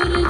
Guru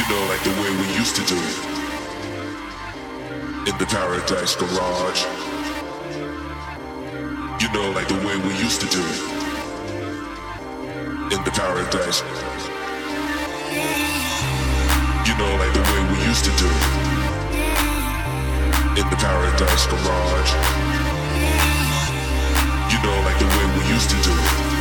You know, like the way we used to do it in the paradise garage. You know, like the way we used to do it in the paradise. You know, like the way we used to do it in the paradise garage. You know, like the way we used to do it.